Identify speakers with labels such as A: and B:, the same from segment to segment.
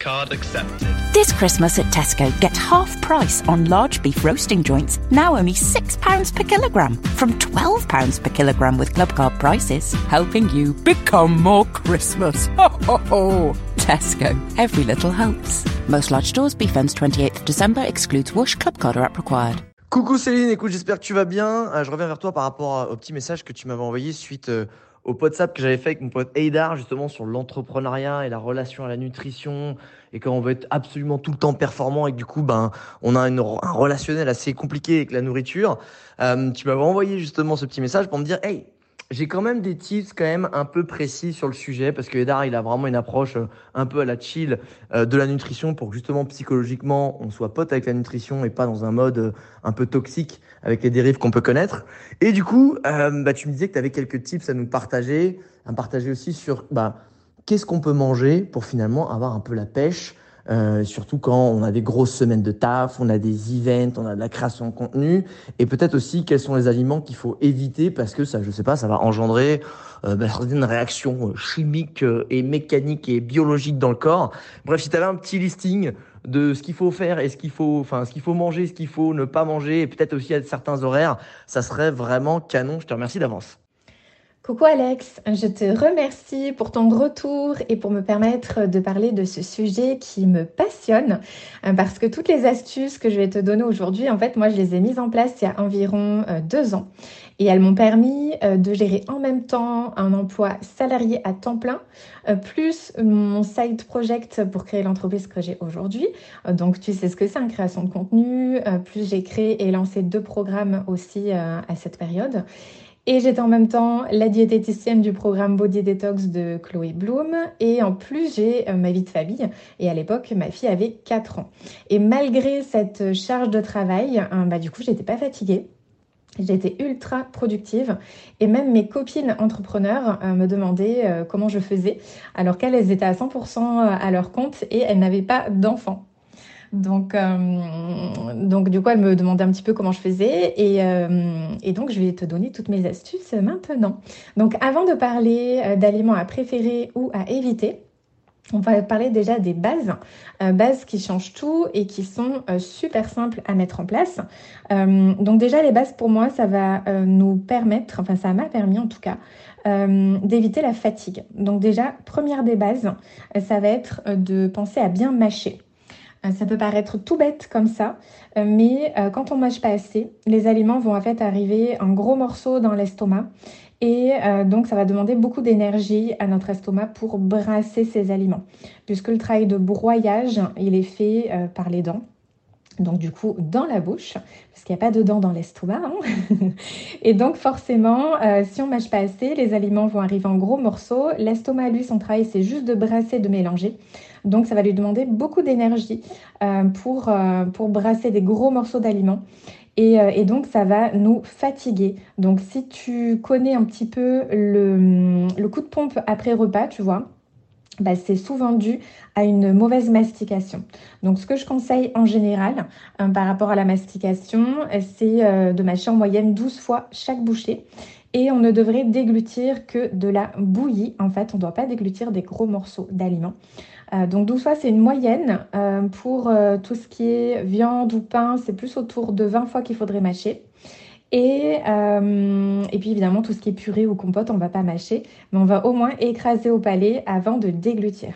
A: Card accepted.
B: This Christmas at Tesco, get half price on large beef roasting joints, now only £6 per kilogram, from £12 per kilogram with Club Card prices, helping you become more Christmas. Ho, ho, ho. Tesco, every little helps. Most large stores, beef ends 28th December, excludes wash, Club Card or app required.
C: Coucou Céline, écoute, j'espère que tu vas bien. Euh, je reviens vers toi par rapport au petit message que tu m'avais envoyé suite au WhatsApp que j'avais fait avec mon pote Eidar, justement sur l'entrepreneuriat et la relation à la nutrition, et quand on veut être absolument tout le temps performant et que du coup, ben, on a un relationnel assez compliqué avec la nourriture. Euh, tu m'avais envoyé justement ce petit message pour me dire, hey, j'ai quand même des tips quand même un peu précis sur le sujet parce que Edar il a vraiment une approche euh, un peu à la chill euh, de la nutrition pour que justement psychologiquement on soit pote avec la nutrition et pas dans un mode un peu toxique avec les dérives qu'on peut connaître. Et du coup, bah, tu me disais que tu avais quelques tips à nous partager, à partager aussi sur bah, qu'est-ce qu'on peut manger pour finalement avoir un peu la pêche euh, surtout quand on a des grosses semaines de taf, on a des events, on a de la création de contenu, et peut-être aussi quels sont les aliments qu'il faut éviter parce que ça, je sais pas, ça va engendrer euh, bah, certaines réactions euh, chimiques euh, et mécaniques et biologiques dans le corps. Bref, si tu avais un petit listing de ce qu'il faut faire et ce qu'il faut, enfin, ce qu'il faut manger, ce qu'il faut ne pas manger, et peut-être aussi à certains horaires, ça serait vraiment canon. Je te remercie d'avance.
D: Coucou Alex, je te remercie pour ton retour et pour me permettre de parler de ce sujet qui me passionne euh, parce que toutes les astuces que je vais te donner aujourd'hui, en fait, moi, je les ai mises en place il y a environ euh, deux ans et elles m'ont permis euh, de gérer en même temps un emploi salarié à temps plein plus mon side project pour créer l'entreprise que j'ai aujourd'hui. Donc, tu sais ce que c'est, une création de contenu, plus j'ai créé et lancé deux programmes aussi à cette période. Et j'étais en même temps la diététicienne du programme Body Detox de Chloé Bloom. Et en plus, j'ai euh, ma vie de famille. Et à l'époque, ma fille avait 4 ans. Et malgré cette charge de travail, hein, bah, du coup, j'étais pas fatiguée. J'étais ultra productive et même mes copines entrepreneurs euh, me demandaient euh, comment je faisais alors qu'elles étaient à 100% à leur compte et elles n'avaient pas d'enfants. Donc, euh, donc du coup, elle me demandait un petit peu comment je faisais et, euh, et, donc je vais te donner toutes mes astuces maintenant. Donc, avant de parler euh, d'aliments à préférer ou à éviter, on va parler déjà des bases, bases qui changent tout et qui sont super simples à mettre en place. donc déjà les bases pour moi, ça va nous permettre, enfin ça m'a permis en tout cas, d'éviter la fatigue. Donc déjà, première des bases, ça va être de penser à bien mâcher. Euh, ça peut paraître tout bête comme ça, euh, mais euh, quand on mâche pas assez, les aliments vont en fait arriver en gros morceaux dans l'estomac. Et donc, ça va demander beaucoup d'énergie à notre estomac pour brasser ces aliments, puisque le travail de broyage, il est fait par les dents donc du coup dans la bouche, parce qu'il n'y a pas de dents dans l'estomac. Hein. et donc forcément, si on mâche pas assez, les aliments vont arriver en gros morceaux. L'estomac, lui, son travail, c'est juste de brasser, de mélanger. Donc ça va lui demander beaucoup d'énergie euh, pour, euh, pour brasser des gros morceaux d'aliments. Et, euh, et, donc ça va nous fatiguer. Donc si tu connais un petit peu le, le coup de pompe après repas, tu vois, bah, c'est souvent dû à une mauvaise mastication. Donc ce que je conseille en général par rapport à la mastication, c'est de mâcher en moyenne 12 fois chaque bouchée. Et on ne devrait déglutir que de la bouillie. En fait, on ne doit pas déglutir des gros morceaux d'aliments. Euh, donc 12 fois, c'est une moyenne. Euh, pour euh, tout ce qui est viande ou pain, c'est plus autour de 20 fois qu'il faudrait mâcher. Et, et puis évidemment, tout ce qui est purée ou compote, on ne va pas mâcher, mais on va au moins écraser au palais avant de déglutir.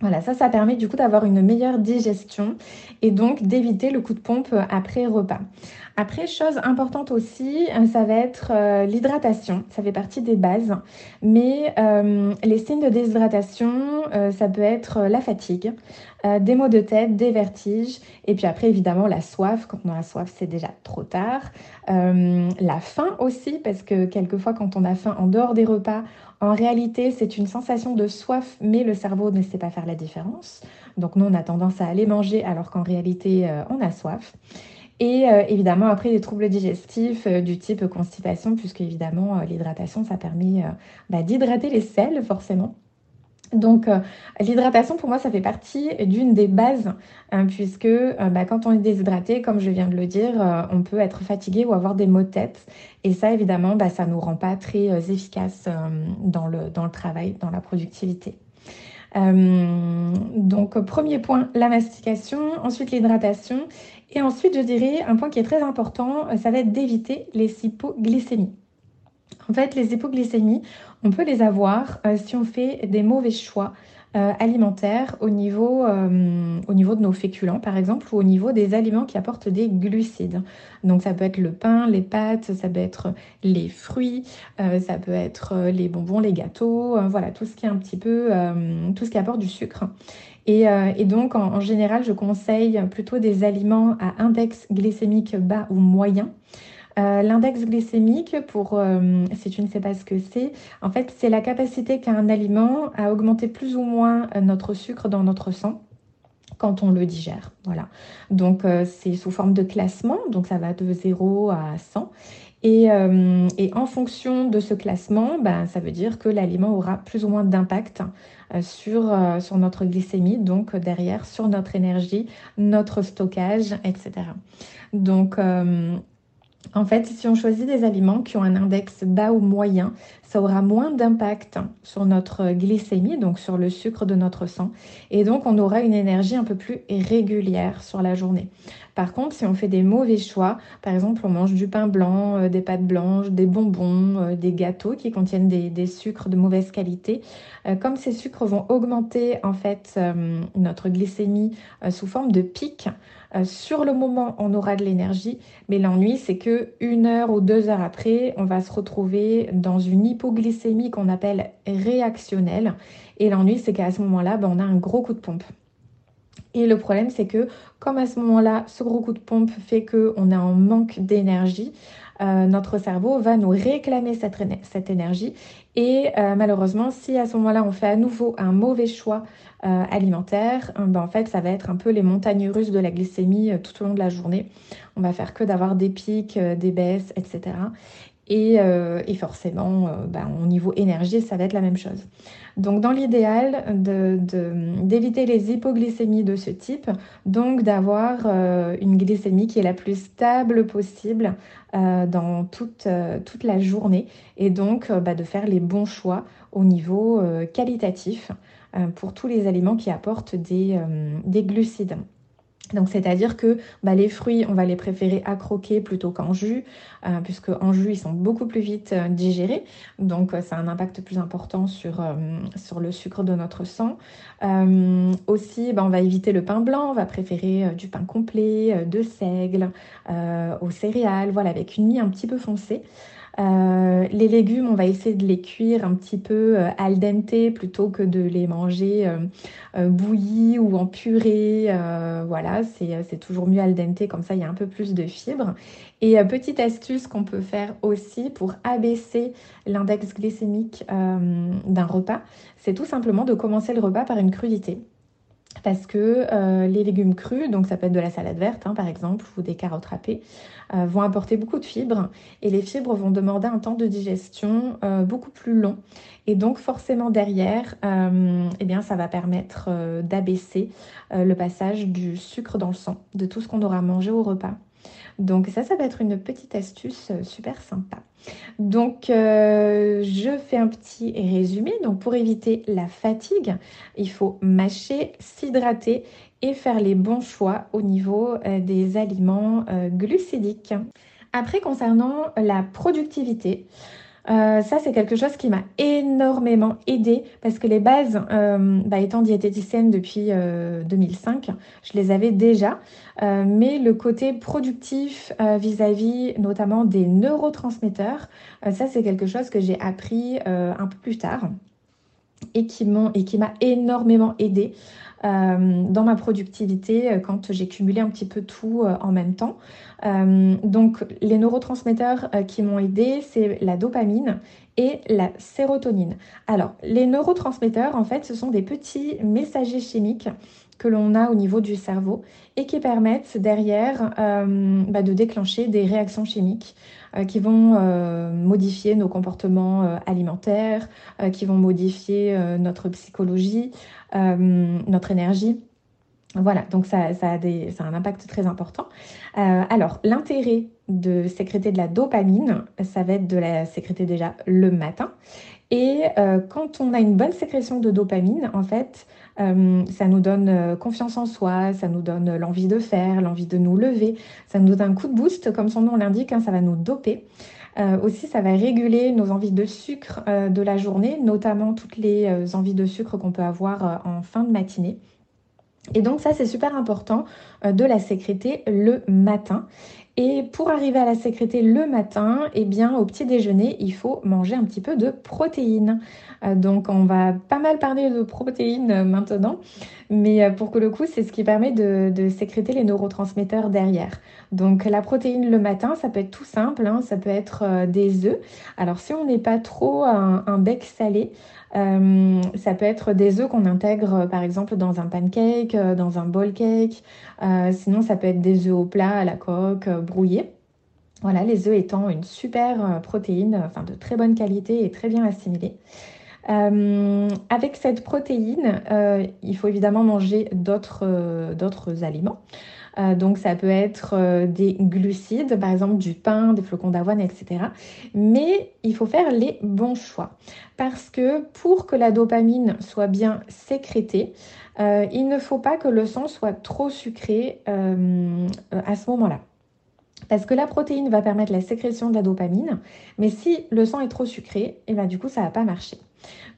D: Voilà, ça, ça permet du coup d'avoir une meilleure digestion et donc d'éviter le coup de pompe après repas. Après, chose importante aussi, euh, ça va être euh, l'hydratation. Ça fait partie des bases. Mais euh, les signes de déshydratation, ça peut être la fatigue, des maux de tête, des vertiges. Et puis après, évidemment, la soif. Quand on a soif, c'est déjà trop tard. la faim aussi, parce que quelquefois, quand on a faim en dehors des repas, en réalité, c'est une sensation de soif, mais le cerveau ne sait pas faire la différence. Donc nous, on a tendance à aller manger alors qu'en réalité, on a soif. Et euh, évidemment, après, des troubles digestifs euh, du type constipation, puisque évidemment, euh, l'hydratation, ça permet bah, d'hydrater les selles, forcément. Donc, l'hydratation, pour moi, ça fait partie d'une des bases, hein, puisque bah, quand on est déshydraté, comme je viens de le dire, on peut être fatigué ou avoir des maux de tête. Et ça, évidemment, bah, ça ne nous rend pas très efficaces dans, le, dans le travail, dans la productivité. donc, premier point, la mastication, ensuite l'hydratation. Et ensuite, je dirais un point qui est très important, euh, ça va être d'éviter les hypoglycémies. En fait, les hypoglycémies, on peut les avoir euh, si on fait des mauvais choix euh, alimentaires au niveau, au niveau de nos féculents, par exemple, ou au niveau des aliments qui apportent des glucides. Donc, ça peut être le pain, les pâtes, ça peut être les fruits, ça peut être les bonbons, les gâteaux, voilà, tout ce qui est un petit peu, tout ce qui apporte du sucre. Euh, et, donc, en, général, je conseille plutôt des aliments à index glycémique bas ou moyen. Euh, l'index glycémique, pour euh, si tu ne sais pas ce que c'est, en fait, c'est la capacité qu'a un aliment à augmenter plus ou moins notre sucre dans notre sang quand on le digère. Voilà. Donc, c'est sous forme de classement, donc ça va de 0 à 100. Et, en fonction de ce classement, ben, ça veut dire que l'aliment aura plus ou moins d'impact euh, sur, euh, sur notre glycémie, donc derrière sur notre énergie, notre stockage, etc. Donc, euh, en fait, si on choisit des aliments qui ont un index bas ou moyen, ça aura moins d'impact sur notre glycémie, donc sur le sucre de notre sang. Et donc, on aura une énergie un peu plus régulière sur la journée. Par contre, si on fait des mauvais choix, par exemple, on mange du pain blanc, euh, des pâtes blanches, des bonbons, euh, des gâteaux qui contiennent des, sucres de mauvaise qualité, euh, comme ces sucres vont augmenter en fait notre glycémie sous forme de pic, sur le moment, on aura de l'énergie, mais l'ennui, c'est que une heure ou deux heures après, on va se retrouver dans une hypoglycémie qu'on appelle réactionnelle. Et l'ennui, c'est qu'à ce moment-là, ben, on a un gros coup de pompe. Et le problème, c'est que comme à ce moment-là, ce gros coup de pompe fait qu'on est en manque d'énergie, euh, notre cerveau va nous réclamer cette, cette énergie. Et euh, malheureusement, si à ce moment-là, on fait à nouveau un mauvais choix euh, alimentaire, ben, en fait, ça va être un peu les montagnes russes de la glycémie tout au long de la journée. On va faire que d'avoir des pics, des baisses, etc. Euh, et, forcément, euh, ben, au niveau énergie, ça va être la même chose. Donc, dans l'idéal, d'éviter les hypoglycémies de ce type, donc d'avoir euh, une glycémie qui est la plus stable possible dans toute, la journée et donc bah, de faire les bons choix au niveau qualitatif pour tous les aliments qui apportent des glucides. Donc, c'est-à-dire que bah, les fruits, on va les préférer à croquer plutôt qu'en jus, euh, puisque en jus, ils sont beaucoup plus vite euh, digérés. Donc, euh, ça a un impact plus important sur, sur le sucre de notre sang. aussi, bah, on va éviter le pain blanc, on va préférer du pain complet, de seigle, aux céréales, voilà, avec une mie un petit peu foncée. Euh, les légumes, on va essayer de les cuire un petit peu euh, al dente plutôt que de les manger euh, bouillis ou en purée. voilà, c'est toujours mieux al dente, comme ça il y a un peu plus de fibres. Et petite astuce qu'on peut faire aussi pour abaisser l'index glycémique d'un repas, c'est tout simplement de commencer le repas par une crudité parce que euh, les légumes crus, donc ça peut être de la salade verte hein, par exemple, ou des carottes râpées, euh, vont apporter beaucoup de fibres et les fibres vont demander un temps de digestion euh, beaucoup plus long. Et donc forcément derrière, eh bien, ça va permettre d'abaisser le passage du sucre dans le sang, de tout ce qu'on aura mangé au repas. Donc ça, ça va être une petite astuce euh, super sympa. Donc euh, je fais un petit résumé. Donc pour éviter la fatigue, il faut mâcher, s'hydrater et faire les bons choix au niveau euh, des aliments glucidiques. Après, concernant la productivité, Euh, ça, c'est quelque chose qui m'a énormément aidé parce que les bases, euh, bah, étant diététicienne depuis 2005, je les avais déjà. mais le côté productif vis-à-vis notamment des neurotransmetteurs, ça, c'est quelque chose que j'ai appris un peu plus tard et qui m'a énormément aidé euh, dans ma productivité euh, quand j'ai cumulé un petit peu tout euh, en même temps. donc les neurotransmetteurs qui m'ont aidé, c'est la dopamine et la sérotonine. Alors les neurotransmetteurs, en fait, ce sont des petits messagers chimiques que l'on a au niveau du cerveau et qui permettent derrière bah, de déclencher des réactions chimiques qui vont modifier nos comportements alimentaires, qui vont modifier notre psychologie, euh, notre énergie. Voilà, donc ça, a un impact très important. Euh, alors, l'intérêt de sécréter de la dopamine, ça va être de la sécréter déjà le matin. Et euh, quand on a une bonne sécrétion de dopamine, en fait, ça nous donne confiance en soi, ça nous donne l'envie de faire, l'envie de nous lever, ça nous donne un coup de boost, comme son nom l'indique, hein, ça va nous doper. Euh, aussi, ça va réguler nos envies de sucre euh, de la journée, notamment toutes les euh, envies de sucre qu'on peut avoir en fin de matinée. Et donc ça, c'est super important de la sécréter le matin. Et pour arriver à la sécréter le matin, eh bien, au petit déjeuner, il faut manger un petit peu de protéines. Euh, donc, on va pas mal parler de protéines euh, maintenant, mais euh, pour que le coup, c'est ce qui permet de, sécréter les neurotransmetteurs derrière. Donc, la protéine le matin, ça peut être tout simple, hein. ça peut être des œufs. Alors, si on n'est pas trop un bec salé, euh, ça peut être des œufs qu'on intègre euh, par exemple dans un pancake, euh, dans un bowl cake. sinon, ça peut être des œufs au plat à la coque, brouillés. Voilà, les œufs étant une super protéine, enfin de très bonne qualité et très bien assimilée. avec cette protéine, il faut évidemment manger d'autres aliments. Euh, donc ça peut être euh, des glucides, par exemple du pain, des flocons d'avoine, etc. Mais il faut faire les bons choix. Parce que pour que la dopamine soit bien sécrétée, euh, il ne faut pas que le sang soit trop sucré à ce moment-là. Parce que la protéine va permettre la sécrétion de la dopamine, mais si le sang est trop sucré, et eh ben, du coup ça va pas marcher.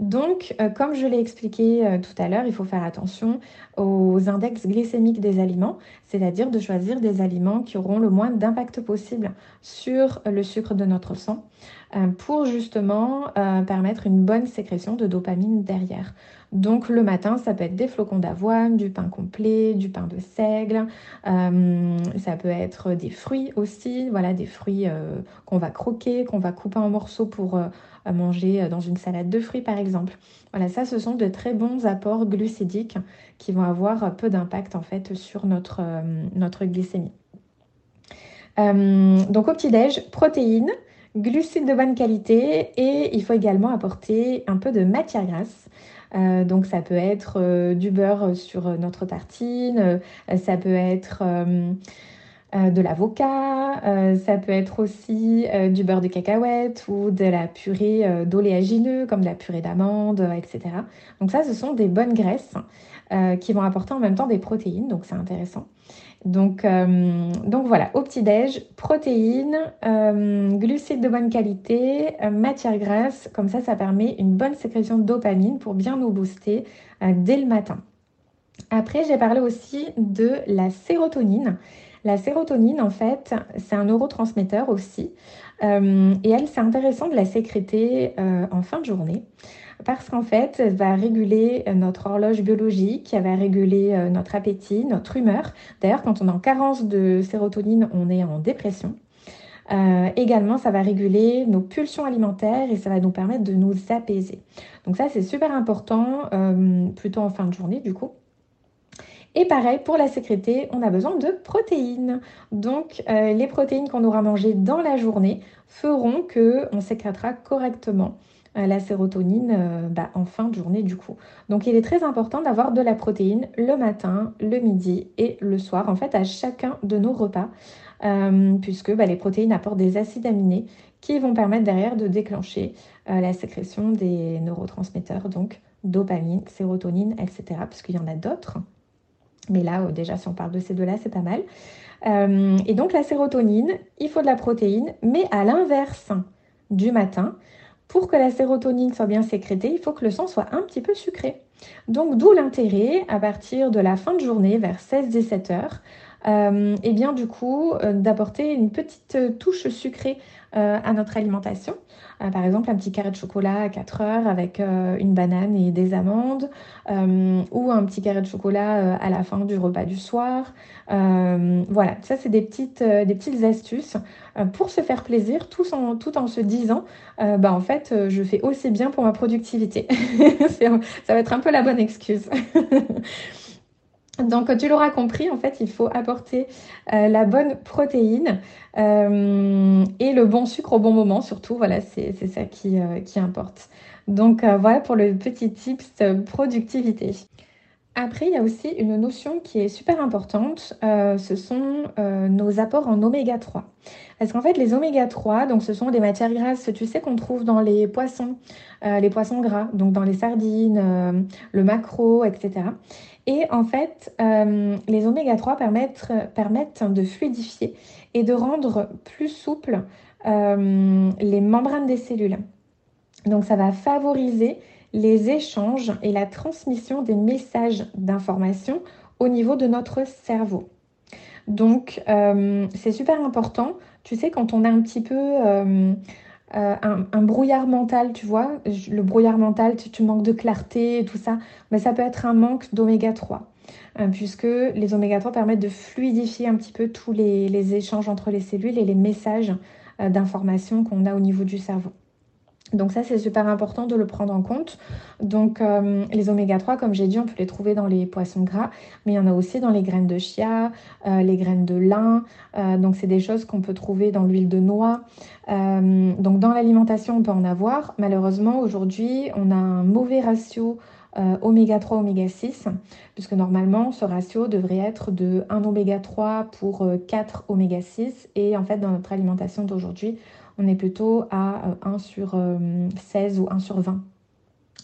D: Donc, euh, comme je l'ai expliqué euh, tout à l'heure, il faut faire attention aux index glycémiques des aliments, c'est-à-dire de choisir des aliments qui auront le moins d'impact possible sur le sucre de notre sang pour justement permettre une bonne sécrétion de dopamine derrière. Donc le matin, ça peut être des flocons d'avoine, du pain complet, du pain de seigle, ça peut être des fruits aussi, voilà, des fruits qu'on va croquer, qu'on va couper en morceaux pour manger euh, dans une salade de fruits par exemple. Voilà, ça ce sont de très bons apports glucidiques qui vont avoir peu d'impact en fait sur notre, euh, notre glycémie. Euh, donc au petit-déj, protéines, glucides de bonne qualité et il faut également apporter un peu de matière grasse. donc ça peut être du beurre sur notre tartine, ça peut être euh, de l'avocat, euh, ça peut être aussi euh, du beurre de cacahuète ou de la purée d'oléagineux comme de la purée d'amande, etc. Donc ça, ce sont des bonnes graisses qui vont apporter en même temps des protéines, donc c'est intéressant. Donc, donc voilà, au petit-déj, protéines, glucides de bonne qualité, matière grasse, comme ça, ça permet une bonne sécrétion de dopamine pour bien nous booster dès le matin. Après, j'ai parlé aussi de la sérotonine. La sérotonine, en fait, c'est un neurotransmetteur aussi. Euh, et elle, c'est intéressant de la sécréter euh, en fin de journée parce qu'en fait, elle va réguler notre horloge biologique, elle va réguler euh, notre appétit, notre humeur. D'ailleurs, quand on est en carence de sérotonine, on est en dépression. également, ça va réguler nos pulsions alimentaires et ça va nous permettre de nous apaiser. Donc ça, c'est super important, plutôt en fin de journée du coup. Et pareil, pour la sécréter, on a besoin de protéines. Donc, euh, les protéines qu'on aura mangées dans la journée feront qu'on sécrétera correctement euh, la sérotonine euh, bah, en fin de journée du coup. Donc il est très important d'avoir de la protéine le matin, le midi et le soir, en fait à chacun de nos repas, puisque bah, les protéines apportent des acides aminés qui vont permettre derrière de déclencher la sécrétion des neurotransmetteurs, donc dopamine, sérotonine, etc., puisqu'il y en a d'autres. Mais là, euh, déjà, si on parle de ces deux-là, c'est pas mal. Euh, et donc la sérotonine, il faut de la protéine, mais à l'inverse du matin. Pour que la sérotonine soit bien sécrétée, il faut que le sang soit un petit peu sucré. Donc d'où l'intérêt, à partir de la fin de journée, vers 16-17 heures, euh, et bien du coup euh, d'apporter une petite touche sucrée euh, à notre alimentation. Par exemple, un petit carré de chocolat à 4 heures avec une banane et des amandes, ou un petit carré de chocolat à la fin du repas du soir. voilà, ça c'est des petites, des petites astuces pour se faire plaisir, tout en, tout en se disant, bah en fait, je fais aussi bien pour ma productivité. ça va être un peu la bonne excuse. Donc, tu l'auras compris, en fait, il faut apporter euh, la bonne protéine euh, et le bon sucre au bon moment, surtout. Voilà, c'est ça qui, euh, qui, importe. Donc, voilà pour le petit tips productivité. Après, il y a aussi une notion qui est super importante, ce sont nos apports en oméga 3. Parce qu'en fait, les oméga 3, donc ce sont des matières grasses, tu sais, qu'on trouve dans les poissons, les poissons gras, donc dans les sardines, le maquereau, etc. Et en fait, euh, les oméga 3 permettent, de fluidifier et de rendre plus souple euh, les membranes des cellules. Donc ça va favoriser les échanges et la transmission des messages d'information au niveau de notre cerveau. Donc euh, c'est super important. Tu sais, quand on a un petit peu euh, un, brouillard mental, tu vois, le brouillard mental, tu, manques de clarté et tout ça, mais ça peut être un manque d'oméga 3, euh, puisque les oméga 3 permettent de fluidifier un petit peu tous les, échanges entre les cellules et les messages euh, d'information qu'on a au niveau du cerveau. Donc ça, c'est super important de le prendre en compte. Donc euh, les oméga 3, comme j'ai dit, on peut les trouver dans les poissons gras, mais il y en a aussi dans les graines de chia, euh, les graines de lin. Euh, donc c'est des choses qu'on peut trouver dans l'huile de noix. donc dans l'alimentation, on peut en avoir. Malheureusement, aujourd'hui, on a un mauvais ratio oméga 3, oméga 6, puisque normalement, ce ratio devrait être de 1 oméga 3 pour 4 oméga 6. Et en fait, dans notre alimentation d'aujourd'hui, on est plutôt à 1 euh, sur 16 euh, ou 1 sur 20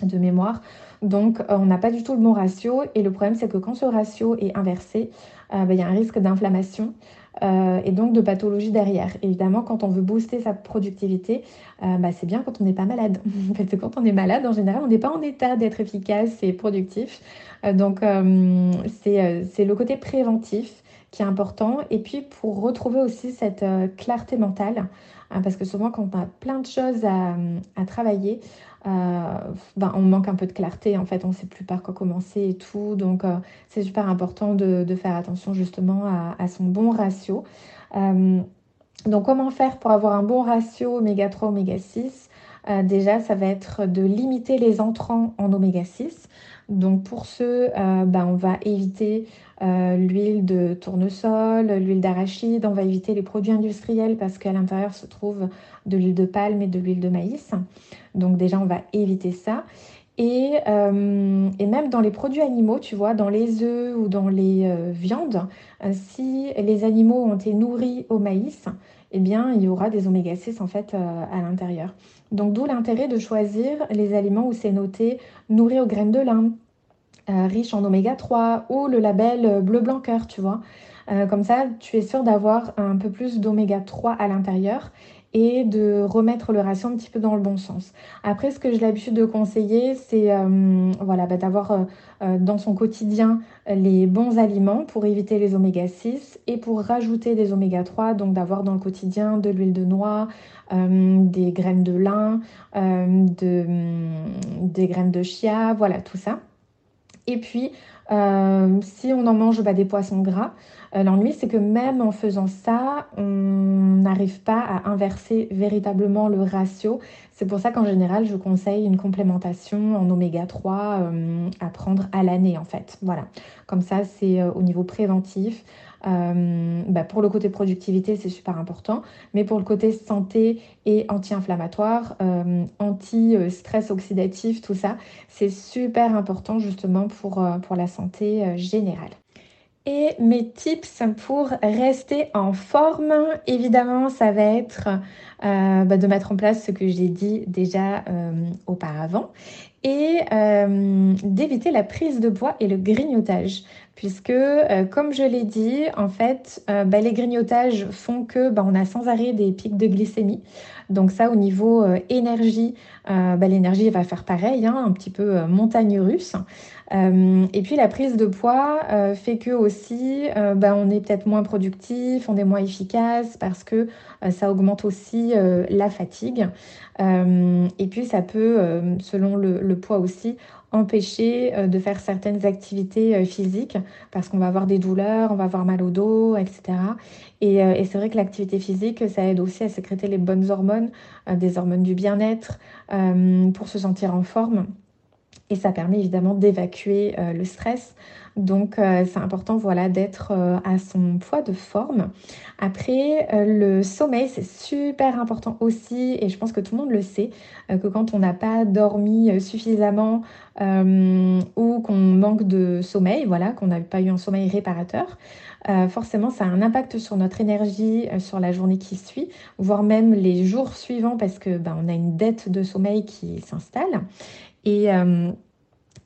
D: de mémoire. Donc, euh, on n'a pas du tout le bon ratio. Et le problème, c'est que quand ce ratio est inversé, bah, il y a un risque d'inflammation et donc de pathologie derrière. Évidemment, quand on veut booster sa productivité, bah, c'est bien quand on n'est pas malade. Parce que quand on est malade, en général, on n'est pas en état d'être efficace et productif. donc, c'est le côté préventif qui est important. Et puis, pour retrouver aussi cette clarté mentale, Hein, parce que souvent, quand on a plein de choses à, travailler, euh, ben, on manque un peu de clarté. En fait, on ne sait plus par quoi commencer et tout. Donc, euh, c'est super important de, faire attention justement à, son bon ratio. Euh, donc, comment faire pour avoir un bon ratio oméga 3, oméga 6 Déjà, ça va être de limiter les entrants en oméga 6. Donc, pour ce, ben, on va éviter euh, l'huile de tournesol, l'huile d'arachide. On va éviter les produits industriels parce qu'à l'intérieur se trouve de l'huile de palme et de l'huile de maïs. Donc déjà, on va éviter ça. Et, euh, même dans les produits animaux, tu vois, dans les œufs ou dans les euh, viandes, si les animaux ont été nourris au maïs, eh bien, il y aura des oméga 6 en fait à l'intérieur. Donc, d'où l'intérêt de choisir les aliments où c'est noté nourri aux graines de lin, euh, riche en oméga 3 ou le label euh, bleu blanc cœur, tu vois. Euh, comme ça, tu es sûr d'avoir un peu plus d'oméga 3 à l'intérieur et de remettre le ratio un petit peu dans le bon sens. Après, ce que j'ai l'habitude de conseiller, c'est voilà, bah, d'avoir dans son quotidien les bons aliments pour éviter les oméga 6 et pour rajouter des oméga 3, donc d'avoir dans le quotidien de l'huile de noix, des graines de lin, de, des graines de chia, voilà, tout ça. Et puis, euh, si on en mange bah, des poissons gras, euh, l'ennui c'est que même en faisant ça, on n'arrive pas à inverser véritablement le ratio. C'est pour ça qu'en général, je conseille une complémentation en oméga 3 euh, à prendre à l'année en fait. Voilà, comme ça c'est au niveau préventif. Euh, bah, pour le côté productivité, c'est super important, mais pour le côté santé et anti-inflammatoire, euh, anti-stress oxydatif, tout ça, c'est super important justement pour, euh, pour la santé générale. Et mes tips pour rester en forme, évidemment, ça va être bah, de mettre en place ce que j'ai dit déjà auparavant et d'éviter la prise de poids et le grignotage. Puisque, comme je l'ai dit, en fait, bah, les grignotages font que bah, on a sans arrêt des pics de glycémie. Donc ça, au niveau énergie, bah, l'énergie va faire pareil, hein, un petit peu montagne russe. et puis la prise de poids fait que aussi, on est peut-être moins productif, on est moins efficace parce que ça augmente aussi la fatigue. et puis ça peut, selon le poids aussi, empêcher euh, de faire certaines activités euh, physiques parce qu'on va avoir des douleurs, on va avoir mal au dos, etc. Euh, et, c'est vrai que l'activité physique, ça aide aussi à sécréter les bonnes hormones, des hormones du bien-être, pour se sentir en forme. Et ça permet évidemment d'évacuer le stress. Donc euh, c'est important voilà, d'être euh, à son poids de forme. Après, euh, le sommeil, c'est super important aussi, et je pense que tout le monde le sait, que quand on n'a pas dormi suffisamment ou qu'on manque de sommeil, voilà, qu'on n'a pas eu un sommeil réparateur, forcément ça a un impact sur notre énergie sur la journée qui suit, voire même les jours suivants, parce que ben, on a une dette de sommeil qui s'installe. Et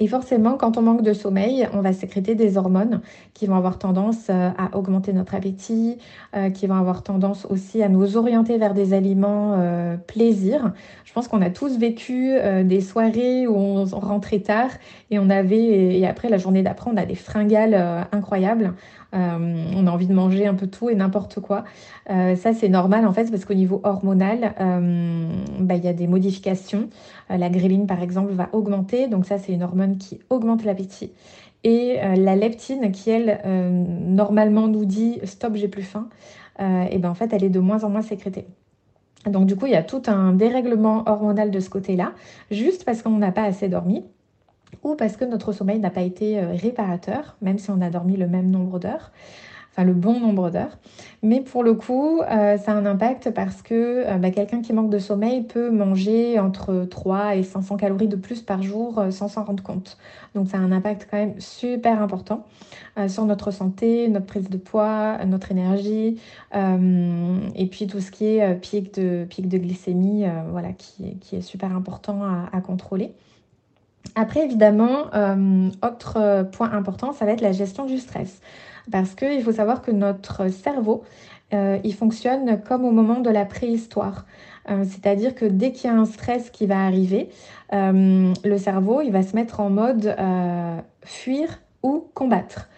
D: et forcément, quand on manque de sommeil, on va sécréter des hormones qui vont avoir tendance euh, à augmenter notre appétit, euh, qui vont avoir tendance aussi à nous orienter vers des aliments euh, plaisir. Je pense qu'on a tous vécu des soirées où on rentrait tard et on avait, et après la journée d'après, on a des fringales incroyables. Euh, on a envie de manger un peu tout et n'importe quoi. Euh, ça, c'est normal en fait parce qu'au niveau hormonal, euh, bah, il y a des modifications. la gréline, par exemple, va augmenter. Donc ça, c'est une hormone qui augmente l'appétit. Et la leptine, qui elle, normalement nous dit stop, j'ai plus faim, et ben en fait, elle est de moins en moins sécrétée. Donc du coup, il y a tout un dérèglement hormonal de ce côté-là, juste parce qu'on n'a pas assez dormi ou parce que notre sommeil n'a pas été euh, réparateur, même si on a dormi le même nombre d'heures, enfin le bon nombre d'heures. Mais pour le coup, euh, ça a un impact parce que euh, bah, quelqu'un qui manque de sommeil peut manger entre 3 et 500 calories de plus par jour sans s'en rendre compte. Donc ça a un impact quand même super important sur notre santé, notre prise de poids, notre énergie, et puis tout ce qui est pic de, pic de glycémie, voilà, qui, est super important à contrôler. Après, évidemment, euh, autre euh, point important, ça va être la gestion du stress. Parce qu'il faut savoir que notre cerveau, euh, il fonctionne comme au moment de la préhistoire. C'est-à-dire que dès qu'il y a un stress qui va arriver, le cerveau, il va se mettre en mode fuir ou combattre.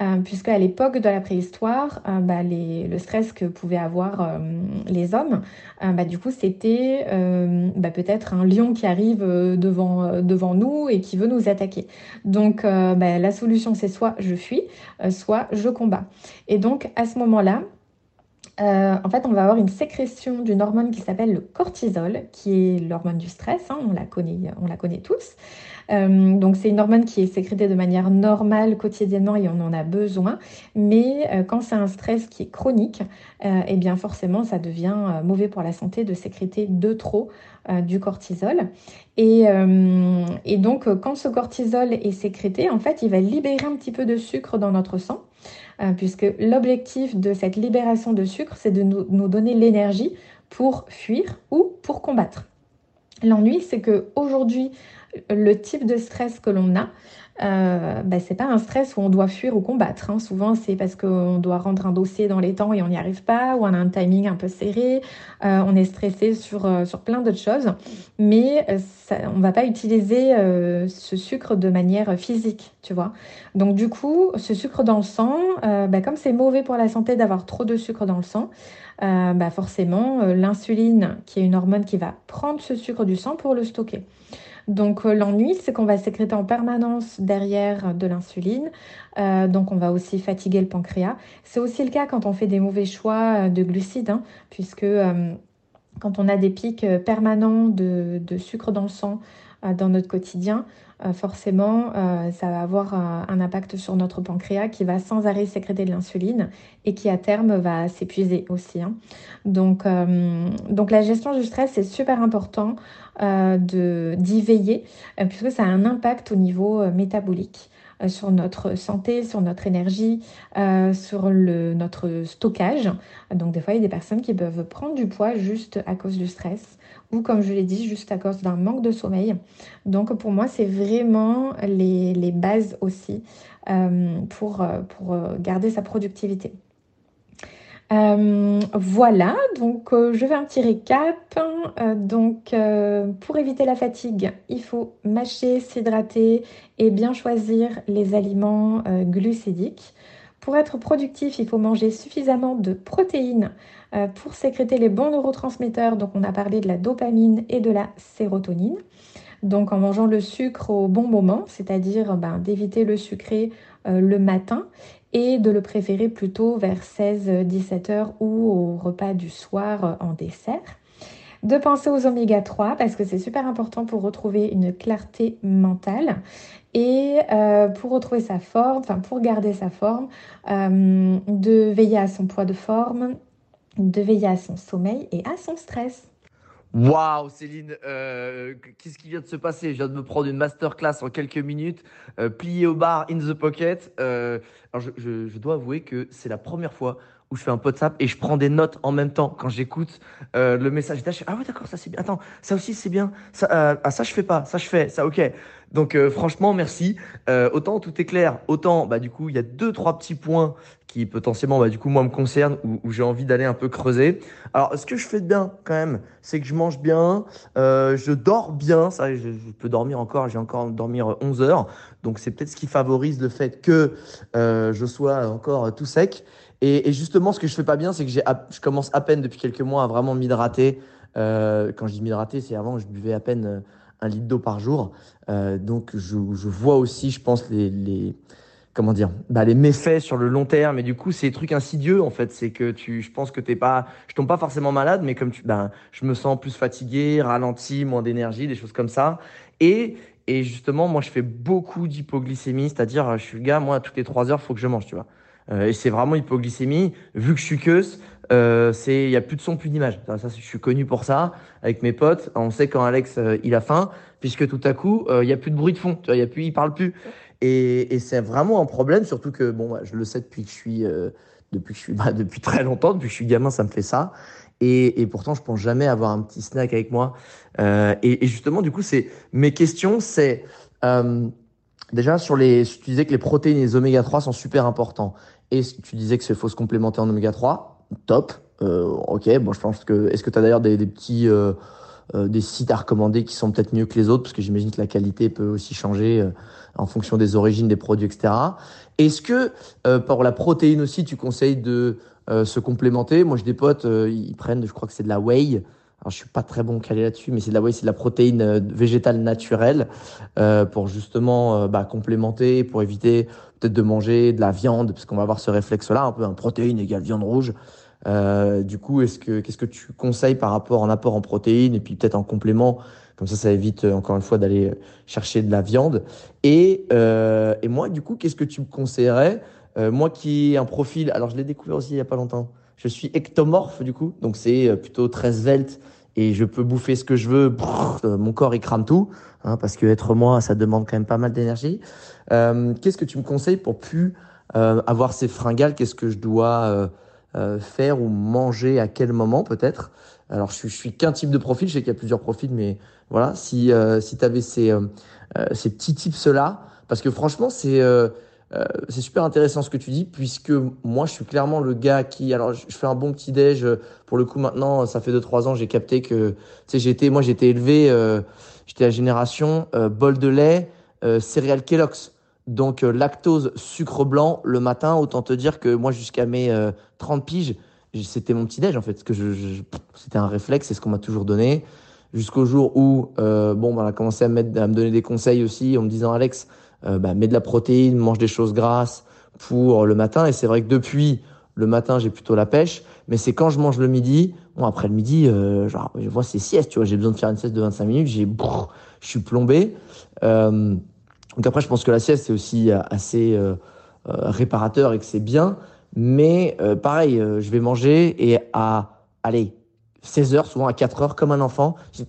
D: Euh, puisque à l'époque de la préhistoire, euh, bah, le stress que pouvaient avoir euh, les hommes, bah, du coup, c'était bah, peut-être un lion qui arrive devant, devant nous et qui veut nous attaquer. Donc, la solution, c'est soit je fuis, soit je combats. Et donc, à ce moment-là, en fait, on va avoir une sécrétion d'une hormone qui s'appelle le cortisol, qui est l'hormone du stress, hein, on, la connaît, on la connaît tous. Euh, donc c'est une hormone qui est sécrétée de manière normale quotidiennement et on en a besoin. Mais euh, quand c'est un stress qui est chronique, euh, eh bien forcément ça devient mauvais pour la santé de sécréter de trop du cortisol. Et, donc quand ce cortisol est sécrété, en fait il va libérer un petit peu de sucre dans notre sang. Puisque l'objectif de cette libération de sucre, c'est de nous, nous donner l'énergie pour fuir ou pour combattre. L'ennui, c'est que aujourd'hui, le type de stress que l'on a, euh, bah, c'est pas un stress où on doit fuir ou combattre. Hein. Souvent, c'est parce qu'on doit rendre un dossier dans les temps et on n'y arrive pas, ou on a un timing un peu serré, euh, on est stressé sur, euh, sur plein d'autres choses. Mais ça, on va pas utiliser ce sucre de manière physique, tu vois. Donc, du coup, ce sucre dans le sang, bah, comme c'est mauvais pour la santé d'avoir trop de sucre dans le sang, bah, forcément, l'insuline, qui est une hormone qui va prendre ce sucre du sang pour le stocker. Donc euh, l'ennui, c'est qu'on va sécréter en permanence derrière de l'insuline. Euh, donc on va aussi fatiguer le pancréas. C'est aussi le cas quand on fait des mauvais choix euh, de glucides, hein, puisque quand on a des pics permanents de, sucre dans le sang dans notre quotidien, forcément, ça va avoir un impact sur notre pancréas qui va sans arrêt sécréter de l'insuline et qui à terme va s'épuiser aussi. Hein. Donc, donc la gestion du stress, c'est super important euh, d'y veiller, euh, puisque ça a un impact au niveau euh, métabolique. sur notre santé, sur notre énergie, sur le, notre stockage. Donc des fois, il y a des personnes qui peuvent prendre du poids juste à cause du stress ou comme je l'ai dit, juste à cause d'un manque de sommeil. Donc pour moi, c'est vraiment les, les, bases aussi pour, pour garder sa productivité. Euh, voilà, donc euh, je vais un petit récap. Euh, donc pour éviter la fatigue, il faut mâcher, s'hydrater et bien choisir les aliments glucidiques. Pour être productif, il faut manger suffisamment de protéines pour sécréter les bons neurotransmetteurs. Donc on a parlé de la dopamine et de la sérotonine. Donc en mangeant le sucre au bon moment, c'est-à-dire ben, d'éviter le sucré le matin et de le préférer plutôt vers 16-17 heures ou au repas du soir euh, en dessert. De penser aux oméga 3 parce que c'est super important pour retrouver une clarté mentale et euh, pour retrouver sa forme, enfin pour garder sa forme, euh, de veiller à son poids de forme, de veiller à son sommeil et à son stress.
C: Waouh, Céline, euh, qu'est-ce qui vient de se passer? Je viens de me prendre une masterclass en quelques minutes, euh, plié au bar, in the pocket. Euh, alors je, dois avouer que c'est la première fois où je fais un WhatsApp et je prends des notes en même temps quand j'écoute euh, le message. je ah ouais, d'accord, ça c'est bien. Attends, ça aussi c'est bien. Ça, euh, ah, ça je fais pas, ça je fais, ça ok. Donc euh, franchement, merci. Euh, autant tout est clair, autant bah du coup il y a deux trois petits points qui potentiellement bah du coup moi me concernent où, où j'ai envie d'aller un peu creuser. Alors ce que je fais de bien quand même, c'est que je mange bien, euh, je dors bien. Ça, je, je peux dormir encore. J'ai encore dormir 11 heures. Donc c'est peut-être ce qui favorise le fait que euh, je sois encore tout sec. Et, et, justement, ce que je fais pas bien, c'est que j'ai, je commence à peine depuis quelques mois à vraiment m'hydrater. Euh, quand je dis m'hydrater, c'est avant, je buvais à peine un litre d'eau par jour. Euh, donc je, je, vois aussi, je pense, les, les comment dire, bah, les méfaits sur le long terme. Et du coup, c'est des trucs insidieux en fait. C'est que tu, je pense que t'es pas, je tombe pas forcément malade, mais comme tu, ben, je me sens plus fatigué, ralenti, moins d'énergie, des choses comme ça. Et et justement, moi, je fais beaucoup d'hypoglycémie, c'est-à-dire, je suis le gars, moi, toutes les trois heures, faut que je mange, tu vois. Euh, et c'est vraiment hypoglycémie. Vu que je suis queuse, euh, c'est il y a plus de son, plus d'image. Ça, je suis connu pour ça. Avec mes potes, on sait quand Alex euh, il a faim, puisque tout à coup euh, il y a plus de bruit de fond. Tu vois, y a plus, il parle plus. Et, c'est vraiment un problème, surtout que bon, bah, je le sais depuis que je suis, euh, depuis que je suis, bah, depuis très longtemps, depuis que je suis gamin, ça me fait ça. Et, pourtant, je pense jamais avoir un petit snack avec moi. Euh, et, et, justement, du coup, c'est mes questions, c'est déjà sur les, tu disais que les protéines et les oméga 3 sont super importants. Et tu disais que c'est faut se complémenter en oméga 3. Top. Euh, ok. Bon, je pense que. Est-ce que tu as d'ailleurs des, petits euh, euh, des sites à recommander qui sont peut-être mieux que les autres? Parce que j'imagine que la qualité peut aussi changer en fonction des origines des produits, etc. Est-ce que pour la protéine aussi, tu conseilles de se complémenter? Moi, j'ai des potes, ils prennent, je crois que c'est de la whey. Alors, je suis pas très bon calé là-dessus, mais c'est de la whey, c'est de la protéine végétale naturelle euh, pour justement euh, bah, complémenter, pour éviter peut-être de manger de la viande, parce qu'on va avoir ce réflexe-là, un peu un protéine égale viande rouge. Euh, du coup, est-ce que qu'est-ce que tu conseilles par rapport en apport en protéines et puis peut-être en complément? Comme ça, ça évite encore une fois d'aller chercher de la viande. Et, euh, et moi, du coup, qu'est-ce que tu me conseillerais? Euh, Moi qui ai un profil, alors je l'ai découvert aussi il y a pas longtemps. Je suis ectomorphe du coup, donc c'est plutôt très svelte et je peux bouffer ce que je veux. Brrr, mon corps il crame tout, hein, parce que être moi, ça demande quand même pas mal d'énergie. Euh, qu'est-ce que tu me conseilles pour plus euh, avoir ces fringales? Qu'est-ce que je dois euh, faire ou manger à quel moment peut-être? Alors je je suis qu'un type de profil, je sais qu'il y a plusieurs profils, mais voilà, si, euh, si tu avais ces, euh, ces petits tips-là, parce que franchement c'est c'est super intéressant ce que tu dis, puisque moi je suis clairement le gars qui, alors je, fais un bon petit déj, pour le coup maintenant ça fait 2-3 ans j'ai capté que, tu sais j'étais, moi j'étais élevé, j'étais la génération bol de lait, céréales Kellogg's. Donc euh, lactose, sucre blanc le matin, autant te dire que moi jusqu'à mes euh, 30 piges, c'était mon petit déj en fait, que je, c'était un réflexe, c'est ce qu'on m'a toujours donné. Jusqu'au jour où euh, bon, bah, on a commencé à, à me donner des conseils aussi en me disant Alex, euh, bah, mets de la protéine, mange des choses grasses pour le matin. Et c'est vrai que depuis le matin, j'ai plutôt la pêche, mais c'est quand je mange le midi, bon après le midi, euh, genre je vois c'est sieste, tu vois, j'ai besoin de faire une sieste de 25 minutes, j'ai, je suis plombé. Euh, donc après, je pense que la sieste, c'est aussi euh, assez euh, euh, réparateur et que c'est bien. Mais pareil, je vais manger et à, allez, 16 heures, souvent à 4 heures, comme un enfant, j'ai,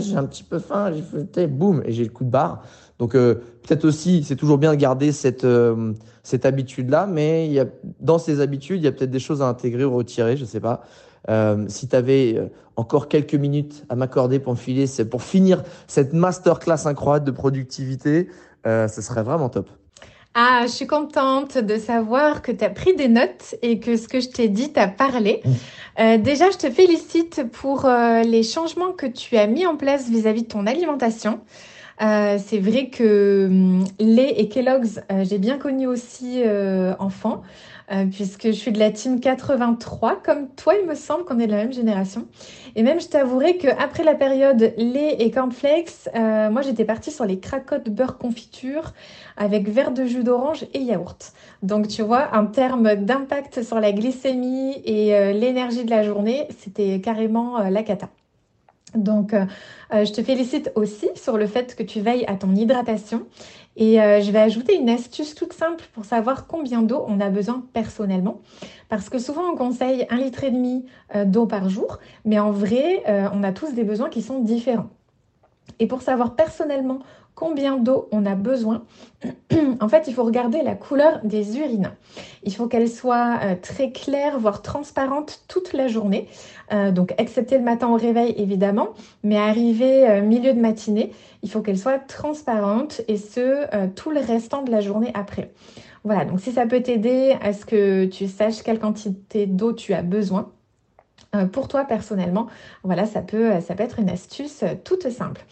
C: j'ai un petit peu faim, j'ai fait, boum, et j'ai le coup de barre. Donc, euh, peut-être aussi, c'est toujours bien de garder cette, euh, cette habitude-là, mais il y a, dans ces habitudes, il y a peut-être des choses à intégrer ou retirer, je sais pas. Euh, si tu avais euh, encore quelques minutes à m'accorder pour, filer, pour finir cette masterclass incroyable de productivité, euh, ce serait vraiment top.
D: Ah, je suis contente de savoir que tu as pris des notes et que ce que je t'ai dit t'a parlé. Mmh. Euh, déjà, je te félicite pour euh, les changements que tu as mis en place vis-à-vis de ton alimentation. Euh, c'est vrai que hum, lait et Kellogg's, euh, j'ai bien connu aussi euh, enfant. Euh, puisque je suis de la team 83, comme toi, il me semble qu'on est de la même génération. Et même, je t'avouerai qu'après la période lait et cornflakes, moi, j'étais partie sur les cracottes beurre confiture avec verre de jus d'orange et yaourt. Donc, tu vois, en termes d'impact sur la glycémie et l'énergie de la journée, c'était carrément la cata. Donc, euh, euh, je te félicite aussi sur le fait que tu veilles à ton hydratation. Et euh, je vais ajouter une astuce toute simple pour savoir combien d'eau on a besoin personnellement. Parce que souvent, on conseille un litre et demi d'eau par jour. Mais en vrai, on a tous des besoins qui sont différents. Et pour savoir personnellement combien d'eau on a besoin, en fait, il faut regarder la couleur des urines. Il faut qu'elle soit euh, très claire, voire transparente toute la journée. Euh, donc, excepté le matin au réveil, évidemment, mais arrivé euh, milieu de matinée, il faut qu'elle soit transparente et ce, tout le restant de la journée après. Voilà, donc si ça peut t'aider à ce que tu saches quelle quantité d'eau tu as besoin, pour toi personnellement, voilà, ça peut, ça peut être une astuce toute simple.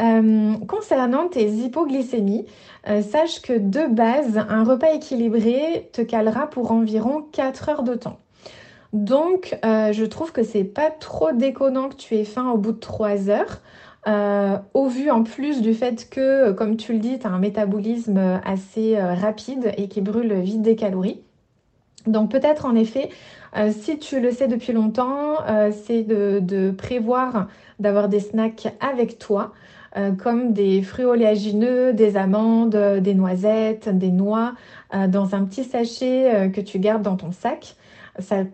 D: Euh, concernant tes hypoglycémies, euh, sache que de base, un repas équilibré te calera pour environ 4 heures de temps. Donc, euh, je trouve que c'est pas trop déconnant que tu aies faim au bout de 3 heures. au vu en plus du fait que, comme tu le dis, tu as un métabolisme assez rapide et qui brûle vite des calories. Donc peut-être en effet, si tu le sais depuis longtemps, c'est de, prévoir d'avoir des snacks avec toi. Euh, comme des fruits oléagineux, des amandes, des noisettes, des noix, euh, dans un petit sachet euh, que tu gardes dans ton sac. Ça,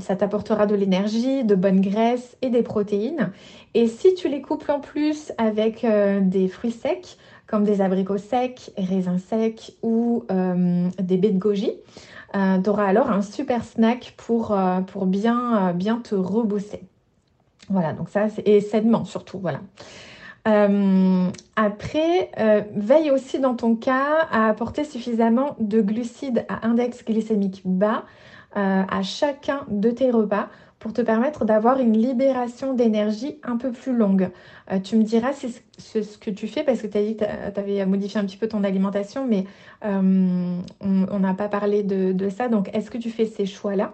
D: ça t'apportera de l'énergie, de bonnes graisses et des protéines. Et si tu les couples en plus avec des fruits secs, comme des abricots secs, raisins secs ou des baies de goji, tu auras alors un super snack pour, bien, bien te rebosser. Voilà, donc ça, et sainement surtout, voilà. Euh, après, euh, veille aussi dans ton cas à apporter suffisamment de glucides à index glycémique bas euh, à chacun de tes repas pour te permettre d'avoir une libération d'énergie un peu plus longue. tu me diras ce que tu fais parce que tu as dit que tu avais modifié un petit peu ton alimentation, mais on n'a pas parlé de, ça. Donc, est-ce que tu fais ces choix-là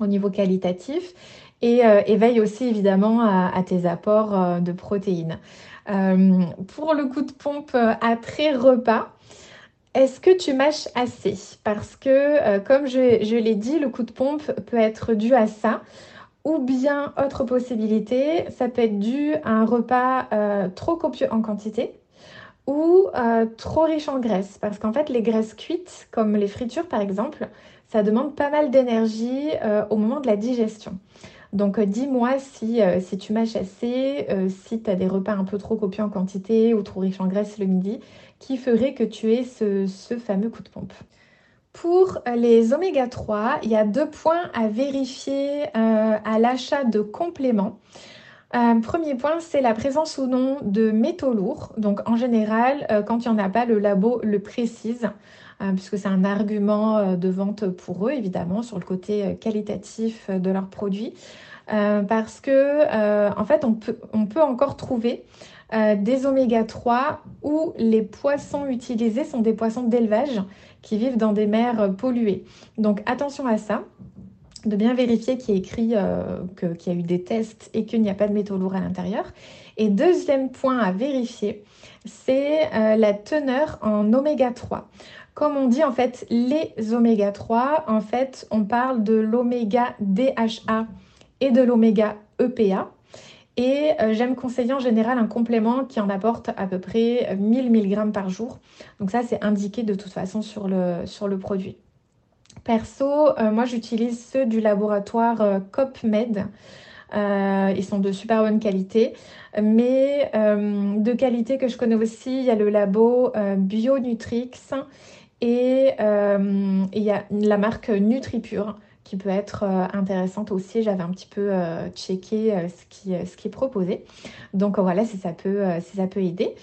D: au niveau qualitatif? Et, euh, veille aussi évidemment à, tes apports euh, de protéines. Euh, pour le coup de pompe après repas, est-ce que tu mâches assez? Parce que, comme je, l'ai dit, le coup de pompe peut être dû à ça. Ou bien, autre possibilité, ça peut être dû à un repas trop copieux en quantité ou trop riche en graisse. Parce qu'en fait, les graisses cuites, comme les fritures par exemple, ça demande pas mal d'énergie au moment de la digestion. Donc euh, dis-moi si, euh, si tu mâches assez, euh, si tu as des repas un peu trop copieux en quantité ou trop riches en graisse le midi, qui ferait que tu aies ce, fameux coup de pompe. Pour les oméga 3, il y a deux points à vérifier à l'achat de compléments. premier point, c'est la présence ou non de métaux lourds. Donc en général, quand il n'y en a pas, le labo le précise, puisque c'est un argument de vente pour eux, évidemment, sur le côté qualitatif de leurs produits. Euh, parce que euh, en fait on peut, on peut encore trouver euh, des oméga 3 où les poissons utilisés sont des poissons d'élevage qui vivent dans des mers polluées. Donc attention à ça, de bien vérifier qu'il a écrit qu'il y a eu des tests et qu'il n'y a pas de métaux lourds à l'intérieur. Et deuxième point à vérifier, c'est la teneur en oméga 3. Comme on dit en fait les oméga 3, en fait on parle de l'oméga DHA et de l'oméga EPA. Et euh, j'aime conseiller en général un complément qui en apporte à peu près 1000 mg par jour. Donc ça, c'est indiqué de toute façon sur le, produit. Perso, euh, moi j'utilise ceux du laboratoire euh, ils sont de super bonne qualité. Mais de qualité que je connais aussi, il y a le labo Bionutrix et il y a la marque NutriPure qui peut être intéressante aussi. J'avais un petit peu checké ce, qui, est proposé. Donc voilà, si ça peut, si ça peut aider.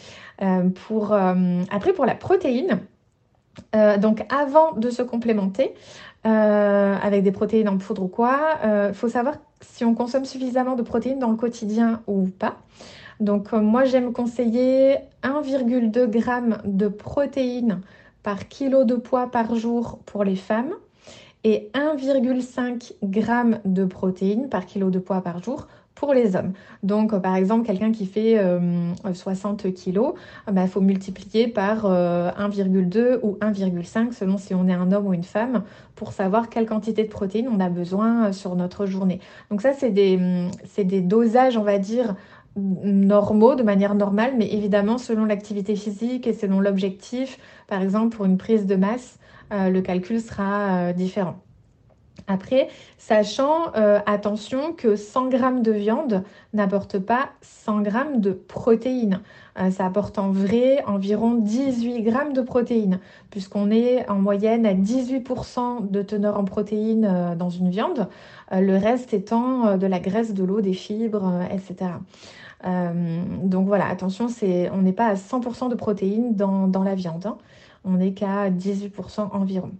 D: pour, après, pour la protéine, euh, donc avant de se complémenter euh, avec des protéines en poudre ou quoi, il euh, faut savoir si on consomme suffisamment de protéines dans le quotidien ou pas. Donc moi j'aime conseiller 1,2 g de protéines par kilo de poids par jour pour les femmes et 1,5 g de protéines par kilo de poids par jour pour les hommes. Donc, euh, par exemple, quelqu'un qui fait 60 euh, kilos, il bah, faut multiplier par 1,2 euh, ou 1,5 selon si on est un homme ou une femme pour savoir quelle quantité de protéines on a besoin sur notre journée. Donc ça, c'est des, mm, des dosages, on va dire, normaux, de manière normale, mais évidemment, selon l'activité physique et selon l'objectif, par exemple, pour une prise de masse, le calcul sera différent. Après, sachant, euh, attention, que 100 g de viande n'apporte pas 100 g de protéines. Euh, ça apporte en vrai environ 18 g de protéines, puisqu'on est en moyenne à 18% de teneur en protéines euh, dans une viande, le reste étant de la graisse, de l'eau, des fibres, etc. donc voilà, attention, on n'est pas à 100% de protéines dans, la viande, hein. on n'est qu'à 18% environ.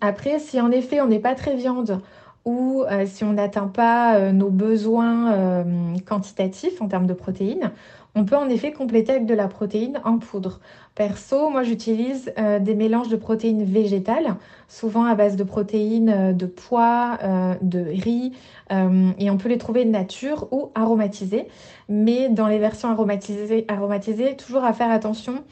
D: Après, si en effet on n'est pas très viande ou euh, si on n'atteint pas euh, nos besoins euh, quantitatifs en termes de protéines, on peut en effet compléter avec de la protéine en poudre. Perso, moi j'utilise des mélanges de protéines végétales, souvent à base de protéines de pois, de riz, et on peut les trouver nature ou aromatisées. Mais dans les versions aromatisées, aromatisées toujours à faire attention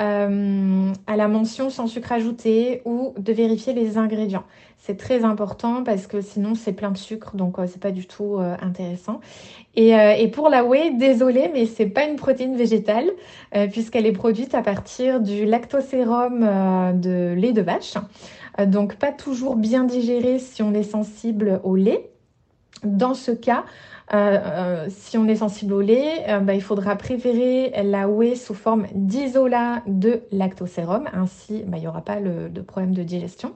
D: euh, à la mention sans sucre ajouté ou de vérifier les ingrédients. C'est très important parce que sinon c'est plein de sucre, donc euh, c'est pas du tout euh, intéressant. Et, et, pour la whey, désolée, mais c'est pas une protéine végétale puisqu'elle est produite à partir du lactosérum de lait de vache. donc pas toujours bien digéré si on est sensible au lait. Dans ce cas, euh, euh, si on est sensible au lait, euh, bah, il faudra préférer la whey sous forme d'isolat de lactosérum. Ainsi, bah, il n'y aura pas de problème de digestion.